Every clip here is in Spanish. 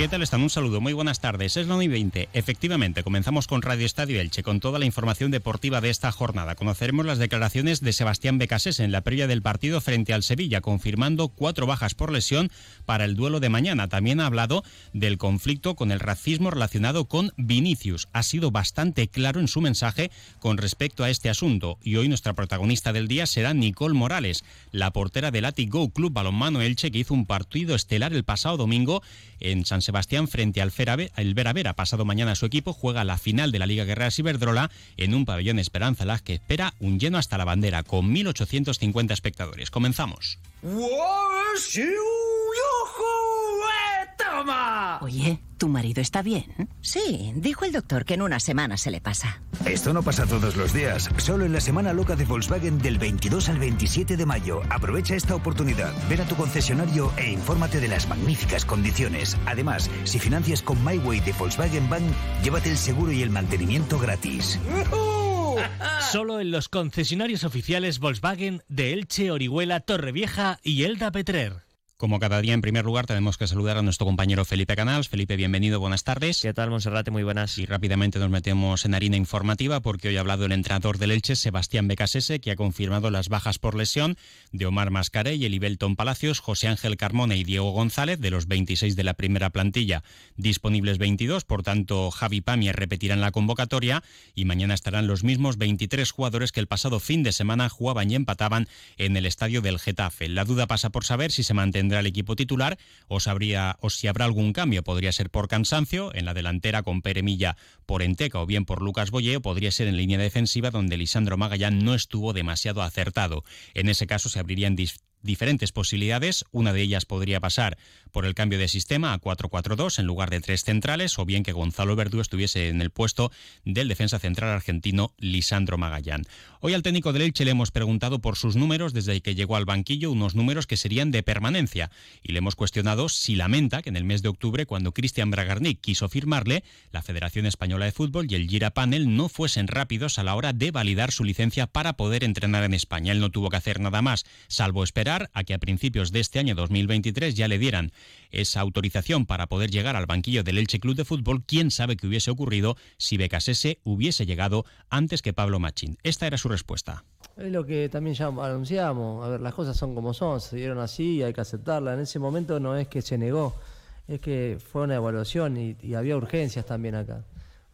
¿Qué tal están? Un saludo, muy buenas tardes. Es la 1 y 20. Efectivamente, comenzamos con Radio Estadio Elche, con toda la información deportiva de esta jornada. Conoceremos las declaraciones de Sebastián Becasés en la previa del partido frente al Sevilla, confirmando cuatro bajas por lesión para el duelo de mañana. También ha hablado del conflicto con el racismo relacionado con Vinicius. Ha sido bastante claro en su mensaje con respecto a este asunto. Y hoy nuestra protagonista del día será Nicole Morales, la portera del Atic Go Club Balonmano Elche, que hizo un partido estelar el pasado domingo en San Sebastián frente al Vera Vera. Pasado mañana su equipo juega la final de la Liga Guerrera Ciberdrola en un pabellón Esperanza Las que espera un lleno hasta la bandera con 1.850 espectadores. Comenzamos. Oye, ¿tu marido está bien? Sí, dijo el doctor que en una semana se le pasa. Esto no pasa todos los días, solo en la semana loca de Volkswagen del 22 al 27 de mayo. Aprovecha esta oportunidad, ven a tu concesionario e infórmate de las magníficas condiciones. Además, si financias con MyWay de Volkswagen Bank, llévate el seguro y el mantenimiento gratis. Solo en los concesionarios oficiales Volkswagen de Elche, Orihuela, Torrevieja y Elda Petrer. Como cada día, en primer lugar, tenemos que saludar a nuestro compañero Felipe Canals. Felipe, bienvenido, buenas tardes. ¿Qué tal, Monserrate? Muy buenas. Y rápidamente nos metemos en harina informativa porque hoy ha hablado el entrenador del Elche, Sebastián Becasese, que ha confirmado las bajas por lesión de Omar Mascaré y Elibelton Palacios, José Ángel Carmona y Diego González, de los 26 de la primera plantilla, disponibles 22, por tanto, Javi Pamier repetirán la convocatoria y mañana estarán los mismos 23 jugadores que el pasado fin de semana jugaban y empataban en el estadio del Getafe. La duda pasa por saber si se mantendrá el equipo titular o, sabría, o si habrá algún cambio. Podría ser por cansancio en la delantera con Pere Milla por Enteca o bien por Lucas Boye o podría ser en línea defensiva donde Lisandro Magallán no estuvo demasiado acertado. En ese caso se abrirían diferentes posibilidades. Una de ellas podría pasar por el cambio de sistema a 4-4-2 en lugar de tres centrales, o bien que Gonzalo Verdú estuviese en el puesto del defensa central argentino Lisandro Magallán. Hoy al técnico del Elche le hemos preguntado por sus números desde que llegó al banquillo, unos números que serían de permanencia, y le hemos cuestionado si lamenta que en el mes de octubre, cuando Cristian Bragarnik quiso firmarle, la Federación Española de Fútbol y el Gira Panel no fuesen rápidos a la hora de validar su licencia para poder entrenar en España. Él no tuvo que hacer nada más, salvo esperar a que a principios de este año 2023 ya le dieran esa autorización para poder llegar al banquillo del Elche Club de Fútbol, quién sabe qué hubiese ocurrido si Becasese hubiese llegado antes que Pablo Machín. Esta era su respuesta. Es lo que también ya anunciamos. A ver, las cosas son como son, se dieron así y hay que aceptarla. En ese momento no es que se negó, es que fue una evaluación y, había urgencias también acá.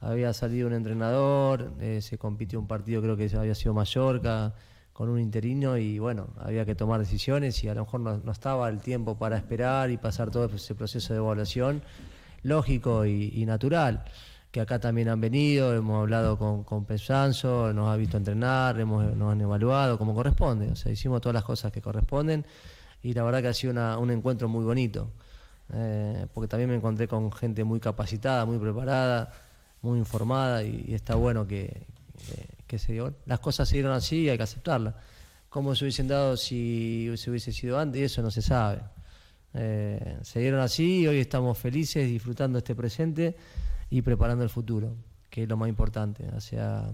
Había salido un entrenador, eh, se compitió un partido, creo que había sido Mallorca con un interino y bueno, había que tomar decisiones y a lo mejor no, estaba el tiempo para esperar y pasar todo ese proceso de evaluación lógico y, natural, que acá también han venido, hemos hablado con, con Pesanzo, nos ha visto entrenar, hemos, nos han evaluado como corresponde, o sea, hicimos todas las cosas que corresponden y la verdad que ha sido un encuentro muy bonito, eh, porque también me encontré con gente muy capacitada, muy preparada, muy informada y está bueno que se las cosas se dieron así y hay que aceptarlas. ¿Cómo se hubiesen dado si se hubiese sido antes? Eso no se sabe. Eh, se dieron así y hoy estamos felices disfrutando este presente y preparando el futuro, que es lo más importante. O sea,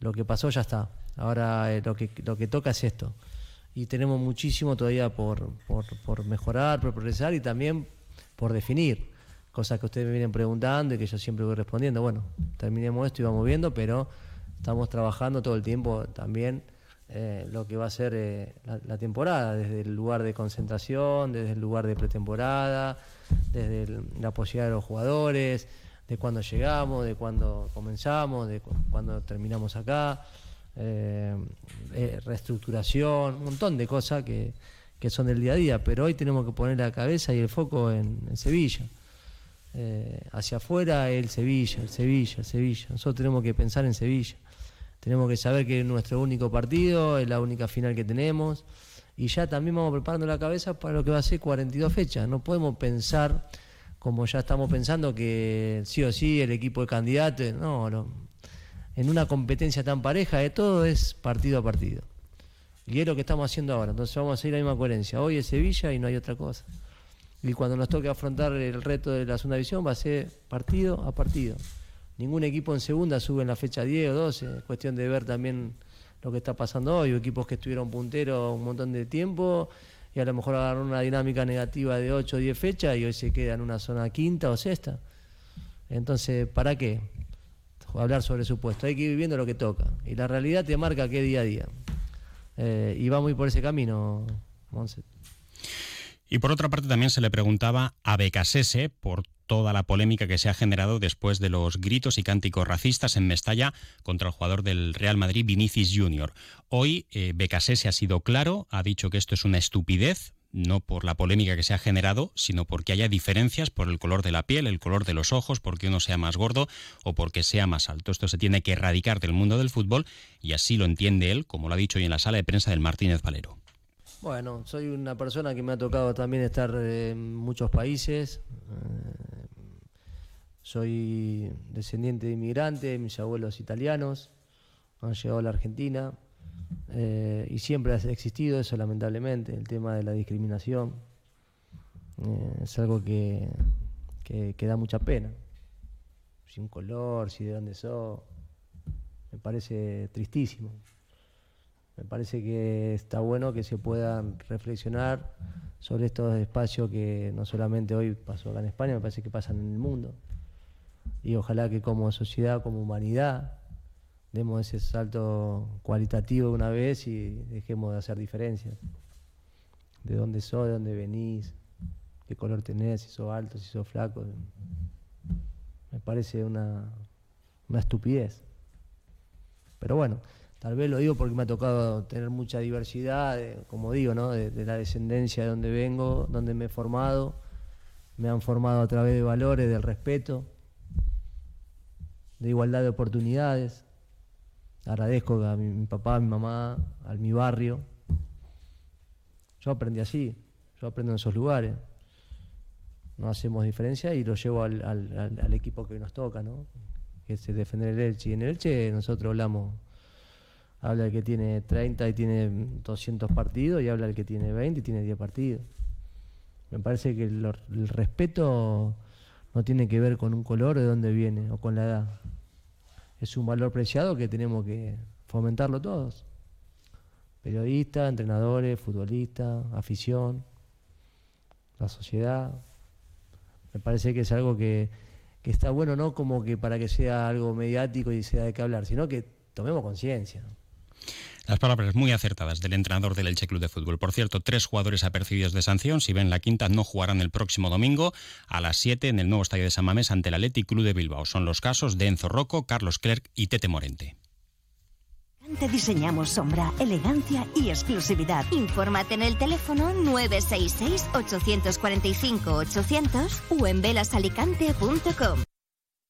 lo que pasó ya está. Ahora eh, lo, que, lo que toca es esto. Y tenemos muchísimo todavía por, por, por mejorar, por progresar y también por definir. Cosas que ustedes me vienen preguntando y que yo siempre voy respondiendo. Bueno, terminemos esto y vamos viendo, pero estamos trabajando todo el tiempo también eh, lo que va a ser eh, la, temporada, desde el lugar de concentración, desde el lugar de pretemporada, desde la posibilidad de los jugadores, de cuándo llegamos, de cuándo comenzamos, de cuándo terminamos acá, eh, reestructuración, un montón de cosas que, son del día a día, pero hoy tenemos que poner la cabeza y el foco en Sevilla. Eh, hacia afuera el Sevilla, el Sevilla, el Sevilla. Nosotros tenemos que pensar en Sevilla. Tenemos que saber que es nuestro único partido, es la única final que tenemos. Y ya también vamos preparando la cabeza para lo que va a ser 42 fechas. No podemos pensar, como ya estamos pensando, que sí o sí el equipo de candidatos. No, no. En una competencia tan pareja, de todo es partido a partido. Y es lo que estamos haciendo ahora. Entonces vamos a seguir la misma coherencia. Hoy es Sevilla y no hay otra cosa. Y cuando nos toque afrontar el reto de la segunda división va a ser partido a partido. Ningún equipo en segunda sube en la fecha 10 o 12, es cuestión de ver también lo que está pasando hoy, equipos que estuvieron punteros un montón de tiempo y a lo mejor agarraron una dinámica negativa de 8 o 10 fechas y hoy se queda en una zona quinta o sexta. Entonces, ¿para qué? Hablar sobre su puesto. Hay que ir viviendo lo que toca. Y la realidad te marca qué día a día. Eh, y va muy por ese camino, Monse. Y por otra parte también se le preguntaba a Becasese por toda la polémica que se ha generado después de los gritos y cánticos racistas en Mestalla contra el jugador del Real Madrid, Vinicius Junior. Hoy eh, Becasese ha sido claro, ha dicho que esto es una estupidez, no por la polémica que se ha generado, sino porque haya diferencias por el color de la piel, el color de los ojos, porque uno sea más gordo o porque sea más alto. Esto se tiene que erradicar del mundo del fútbol y así lo entiende él, como lo ha dicho hoy en la sala de prensa del Martínez Valero. Bueno, soy una persona que me ha tocado también estar en muchos países. Eh, soy descendiente de inmigrantes, mis abuelos italianos han llegado a la Argentina eh, y siempre ha existido eso, lamentablemente, el tema de la discriminación. Eh, es algo que, que, da mucha pena. Si un color, si de dónde sos, me parece tristísimo. Me parece que está bueno que se puedan reflexionar sobre estos espacios que no solamente hoy pasó acá en España, me parece que pasan en el mundo. Y ojalá que como sociedad, como humanidad, demos ese salto cualitativo una vez y dejemos de hacer diferencias. De dónde sos, de dónde venís, qué color tenés, si sos alto, si sos flaco. Me parece una, una estupidez. Pero bueno, Tal vez lo digo porque me ha tocado tener mucha diversidad, como digo, ¿no? de, la descendencia de donde vengo, donde me he formado. Me han formado a través de valores, del respeto, de igualdad de oportunidades. Agradezco a mi, papá, a mi mamá, a mi barrio. Yo aprendí así, yo aprendo en esos lugares. No hacemos diferencia y lo llevo al, equipo que nos toca, ¿no? que es defender el Elche. Y en el Elche nosotros hablamos Habla el que tiene 30 y tiene 200 partidos y habla el que tiene 20 y tiene 10 partidos. Me parece que el, respeto no tiene que ver con un color de dónde viene o con la edad. Es un valor preciado que tenemos que fomentarlo todos. Periodistas, entrenadores, futbolistas, afición, la sociedad. Me parece que es algo que, que está bueno no como que para que sea algo mediático y sea de qué hablar, sino que tomemos conciencia. Las palabras muy acertadas del entrenador del Elche Club de Fútbol. Por cierto, tres jugadores apercibidos de sanción. Si ven la quinta, no jugarán el próximo domingo a las 7 en el nuevo estadio de San Mamés ante el Athletic Club de Bilbao. Son los casos de Enzo Rocco, Carlos Clerc y Tete Morente. Te diseñamos sombra, elegancia y exclusividad. Infórmate en el teléfono 966 845 800 o en velasalicante.com.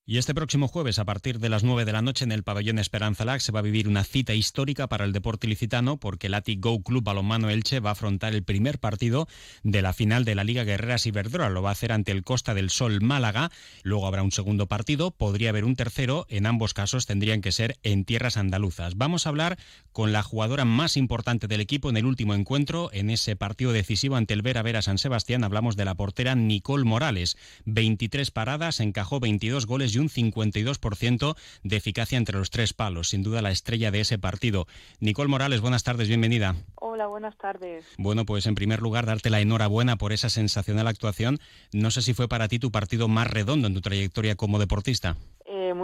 Y este próximo jueves, a partir de las 9 de la noche, en el pabellón Esperanza Lag, se va a vivir una cita histórica para el deporte ilicitano, porque el Atic Go Club Balonmano Elche va a afrontar el primer partido de la final de la Liga Guerreras Iberdrola. Lo va a hacer ante el Costa del Sol Málaga. Luego habrá un segundo partido, podría haber un tercero. En ambos casos tendrían que ser en tierras andaluzas. Vamos a hablar con la jugadora más importante del equipo en el último encuentro, en ese partido decisivo ante el Vera San Sebastián. Hablamos de la portera Nicole Morales. 23 paradas, encajó 22 goles y un 52% de eficacia entre los tres palos. Sin duda la estrella de ese partido. Nicole Morales, buenas tardes, bienvenida. Hola, buenas tardes. Bueno, pues en primer lugar, darte la enhorabuena por esa sensacional actuación. No sé si fue para ti tu partido más redondo en tu trayectoria como deportista.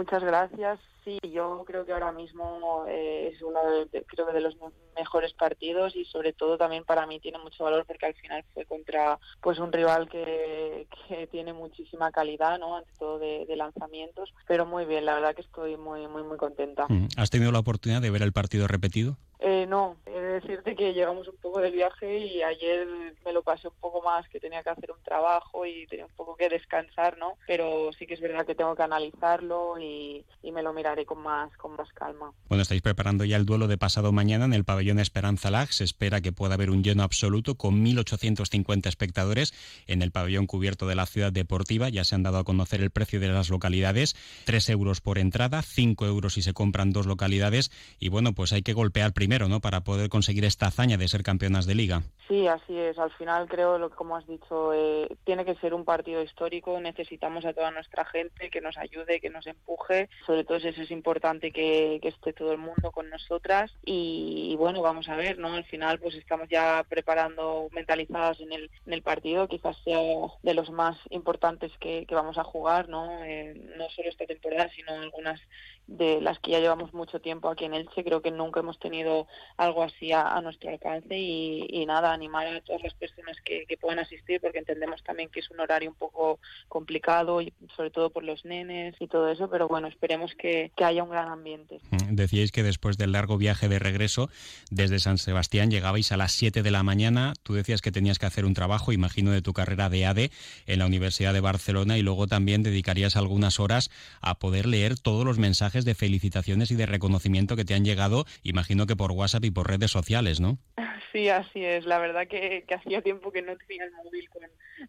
Muchas gracias. Sí, yo creo que ahora mismo eh, es uno de, de los mejores partidos y sobre todo también para mí tiene mucho valor porque al final fue contra pues un rival que, que tiene muchísima calidad, ¿no? Ante todo de, lanzamientos, pero muy bien, la verdad que estoy muy muy muy contenta. Mm. ¿Has tenido la oportunidad de ver el partido repetido? Eh, no, he de decirte que llegamos un poco del viaje y ayer me lo pasé un poco más, que tenía que hacer un trabajo y tenía un poco que descansar, ¿no? Pero sí que es verdad que tengo que analizarlo y, y me lo miraré con más, con más calma. Bueno, estáis preparando ya el duelo de pasado mañana en el pabellón Esperanza Lag. Se espera que pueda haber un lleno absoluto con 1.850 espectadores en el pabellón cubierto de la ciudad deportiva. Ya se han dado a conocer el precio de las localidades, 3 euros por entrada, 5 euros si se compran dos localidades y bueno, pues hay que golpear primero, ¿no? Para poder conseguir esta hazaña de ser campeonas de liga. Sí, así es. Al final creo, lo como has dicho, eh, tiene que ser un partido histórico. Necesitamos a toda nuestra gente que nos ayude, que nos empuje. Sobre todo eso es importante que, esté todo el mundo con nosotras. Y, bueno, vamos a ver, ¿no? Al final pues estamos ya preparando, mentalizadas en el, en el partido. Quizás sea de los más importantes que, vamos a jugar, ¿no? Eh, no solo esta temporada, sino algunas de las que ya llevamos mucho tiempo aquí en Elche. Creo que nunca hemos tenido algo así a, nuestro alcance y, nada, animar a todas las personas que, puedan asistir porque entendemos también que es un horario un poco complicado y sobre todo por los nenes y todo eso, pero bueno, esperemos que, haya un gran ambiente. Mm, decíais que después del largo viaje de regreso desde San Sebastián llegabais a las 7 de la mañana, tú decías que tenías que hacer un trabajo, imagino, de tu carrera de ADE en la Universidad de Barcelona y luego también dedicarías algunas horas a poder leer todos los mensajes de felicitaciones y de reconocimiento que te han llegado, imagino que por WhatsApp y por redes sociales, ¿no? Sí, así es. La verdad que, hacía tiempo que no tenía el móvil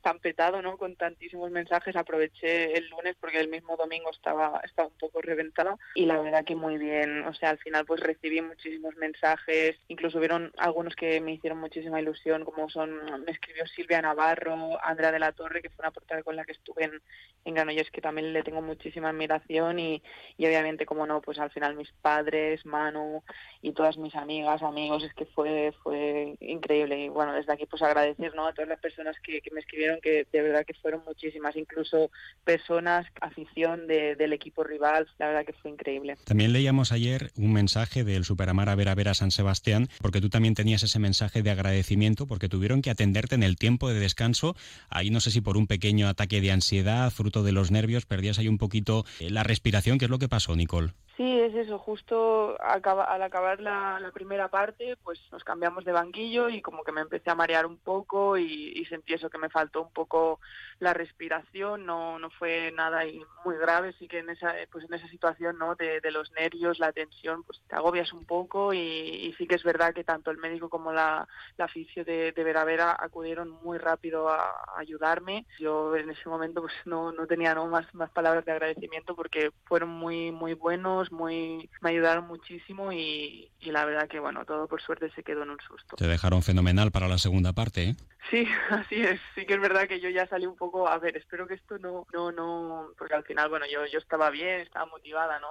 tan petado, ¿no? Con tantísimos mensajes. Aproveché el lunes porque el mismo domingo estaba, estaba un poco reventada y la verdad que muy bien. O sea, al final pues recibí muchísimos mensajes. Incluso hubieron algunos que me hicieron muchísima ilusión, como son, me escribió Silvia Navarro, Andrea de la Torre, que fue una portada con la que estuve en, en Granollers, que también le tengo muchísima admiración y, y obviamente, como no, pues al final mis padres, Manu y todas mis amigas, amigos, es que fue, fue increíble. Y bueno, desde aquí pues agradecer ¿no? a todas las personas que, me escribieron, que de verdad que fueron muchísimas, incluso personas, afición del equipo rival, la verdad que fue increíble. También leíamos ayer un mensaje del Superamar a Vera Vera San Sebastián, porque tú también tenías ese mensaje de agradecimiento, porque tuvieron que atenderte en el tiempo de descanso, ahí no sé si por un pequeño ataque de ansiedad, fruto de los nervios, perdías ahí un poquito eh, la respiración, ¿qué es lo que pasó, Nicole? Sí, es eso, justo al acabar la, primera parte, pues nos cambiamos de banquillo y como que me empecé a marear un poco y, sentí eso que me faltó un poco la respiración, no, no fue nada muy grave, sí que en esa, pues en esa situación ¿no? de, los nervios, la tensión, pues te agobias un poco y, sí que es verdad que tanto el médico como la, la de, de Vera Vera acudieron muy rápido a, ayudarme. Yo en ese momento pues no, no tenía ¿no? Más, más palabras de agradecimiento porque fueron muy, muy buenos muy, me ayudaron muchísimo y, la verdad que bueno, todo por suerte se quedó en un susto. Te dejaron fenomenal para la segunda parte, ¿eh? Sí, así es. Sí que es verdad que yo ya salí un poco, a ver, espero que esto no, no, no, porque al final, bueno, yo, yo estaba bien, estaba motivada, ¿no?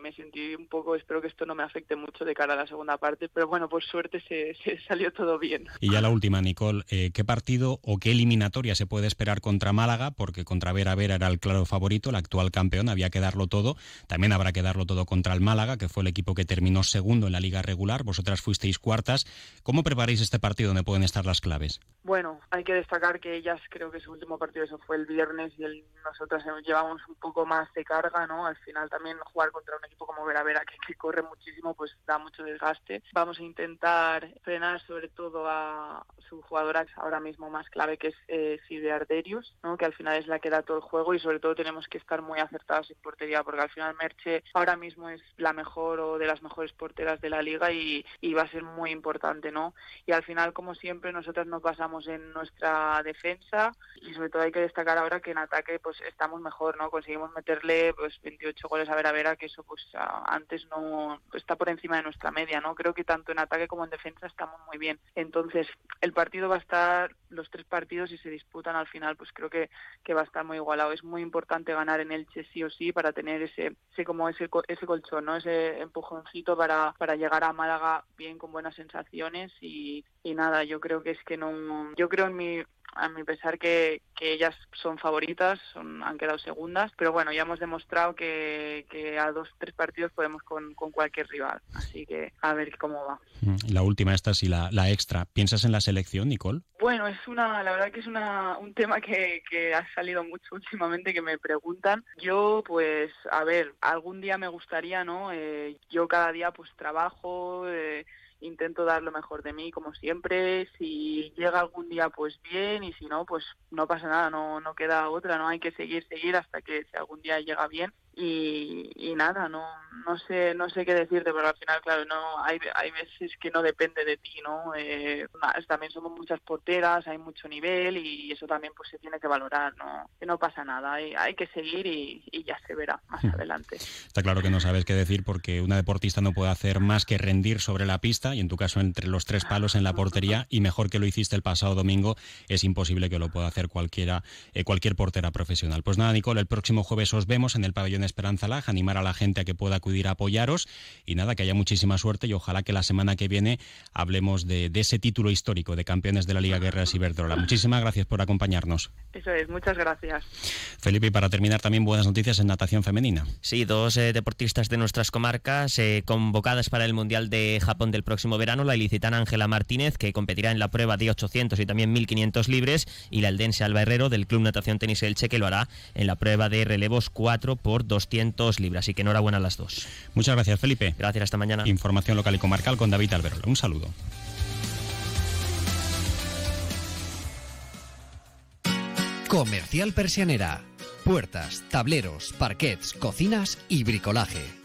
me sentí un poco, espero que esto no me afecte mucho de cara a la segunda parte, pero bueno, por suerte se, salió todo bien. Y ya la última, Nicole, eh, ¿qué partido o qué eliminatoria se puede esperar contra Málaga? Porque contra Vera Vera era el claro favorito, el actual campeón, había que darlo todo. También habrá que darlo todo contra el Málaga, que fue el equipo que terminó segundo en la liga regular. Vosotras fuisteis cuartas. ¿Cómo preparáis este partido donde pueden estar las claves? Bueno, hay que destacar que ellas creo que su último partido eso fue el viernes y el, nosotras llevamos un poco más de carga, ¿no? Al final también jugar contra un equipo como Vera Vera que, que corre muchísimo pues da mucho desgaste. Vamos a intentar frenar sobre todo a su jugadora ahora mismo más clave que es eh, Silvia Arderius, ¿no? Que al final es la que da todo el juego y sobre todo tenemos que estar muy acertadas en portería porque al final Merche ahora mismo es la mejor o de las mejores porteras de la liga y, y va a ser muy importante, ¿no? Y al final como siempre nosotras nos pasamos en nuestra defensa y sobre todo hay que destacar ahora que en ataque pues estamos mejor, ¿no? Conseguimos meterle pues 28 goles a Vera Vera, que eso pues antes no está por encima de nuestra media, ¿no? Creo que tanto en ataque como en defensa estamos muy bien. Entonces, el partido va a estar los tres partidos y se disputan al final, pues creo que, que va a estar muy igualado. Es muy importante ganar en Elche sí o sí para tener ese, ese como ese, ese colchón, ¿no? Ese empujoncito para, para llegar a Málaga bien con buenas sensaciones y, y nada, yo creo que es que no, yo creo en mi a mi pesar que, que ellas son favoritas, son, han quedado segundas, pero bueno, ya hemos demostrado que, que a dos, tres partidos podemos con, con, cualquier rival, así que a ver cómo va. Mm, la última, esta sí, la, la extra. ¿Piensas en la selección, Nicole? Bueno, es una, la verdad que es una, un tema que, que ha salido mucho últimamente que me preguntan. Yo, pues, a ver, algún día me gustaría, ¿no? Eh, yo cada día pues trabajo, eh, intento dar lo mejor de mí como siempre, si llega algún día pues bien y si no pues no pasa nada, no, no queda otra, no hay que seguir, seguir hasta que si algún día llega bien y, nada, no, no sé, no sé qué decirte, pero al final, claro, no, hay, hay veces que no depende de ti, ¿no? Eh, también somos muchas porteras, hay mucho nivel y eso también pues se tiene que valorar, ¿no? Que no pasa nada, hay, hay que seguir y, ya se verá más adelante. Está claro que no sabes qué decir porque una deportista no puede hacer más que rendir sobre la pista y en tu caso entre los tres palos en la portería y mejor que lo hiciste el pasado domingo es imposible que lo pueda hacer cualquiera, eh, cualquier portera profesional. Pues nada, Nicole, el próximo jueves os vemos en el pabellón Esperanza Lag, animar a la gente a que pueda acudir a apoyaros y nada, que haya muchísima suerte y ojalá que la semana que viene hablemos de, ese título histórico de campeones de la Liga Guerras Iberdrola. Muchísimas gracias por acompañarnos. Eso es, muchas gracias. Felipe, y para terminar también buenas noticias en natación femenina. Sí, dos eh, deportistas de nuestras comarcas eh, convocadas para el Mundial de Japón del próximo verano, la ilicitana Ángela Martínez, que competirá en la prueba de 800 y también 1500 libres, y la eldense Alba Herrero del Club Natación Tenis Elche, que lo hará en la prueba de relevos 4 por 200 libras. Así que enhorabuena a las dos. Muchas gracias, Felipe. Gracias, hasta mañana. Información local y comarcal con David Alberola. Un saludo. Comercial Persianera. Puertas, tableros, parquets, cocinas y bricolaje